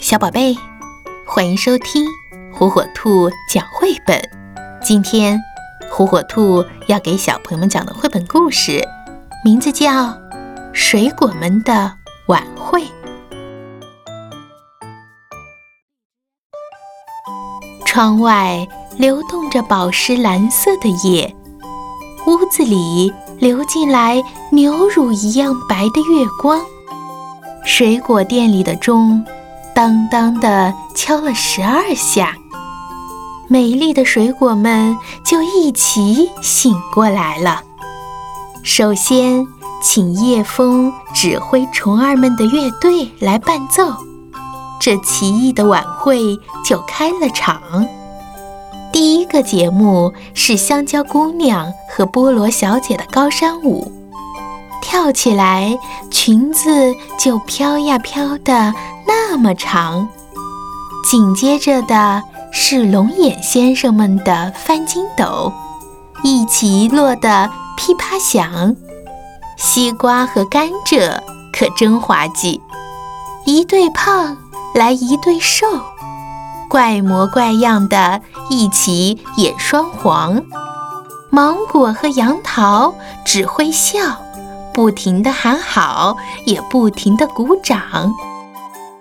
小宝贝，欢迎收听火火兔讲绘本。今天，火火兔要给小朋友们讲的绘本故事，名字叫《水果们的晚会》。窗外流动着宝石蓝色的夜，屋子里流进来牛乳一样白的月光。水果店里的钟。当当的敲了十二下，美丽的水果们就一起醒过来了。首先，请叶枫指挥虫儿们的乐队来伴奏，这奇异的晚会就开了场。第一个节目是香蕉姑娘和菠萝小姐的高山舞，跳起来，裙子就飘呀飘的。那么长，紧接着的是龙眼先生们的翻筋斗，一起落得噼啪响。西瓜和甘蔗可真滑稽，一对胖来一对瘦，怪模怪样的一起演双簧。芒果和杨桃只会笑，不停地喊好，也不停地鼓掌。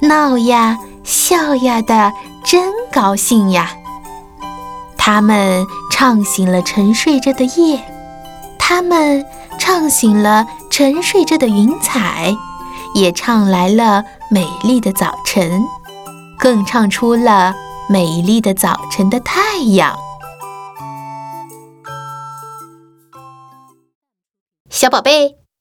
闹呀，笑呀的，真高兴呀！他们唱醒了沉睡着的夜，他们唱醒了沉睡着的云彩，也唱来了美丽的早晨，更唱出了美丽的早晨的太阳。小宝贝，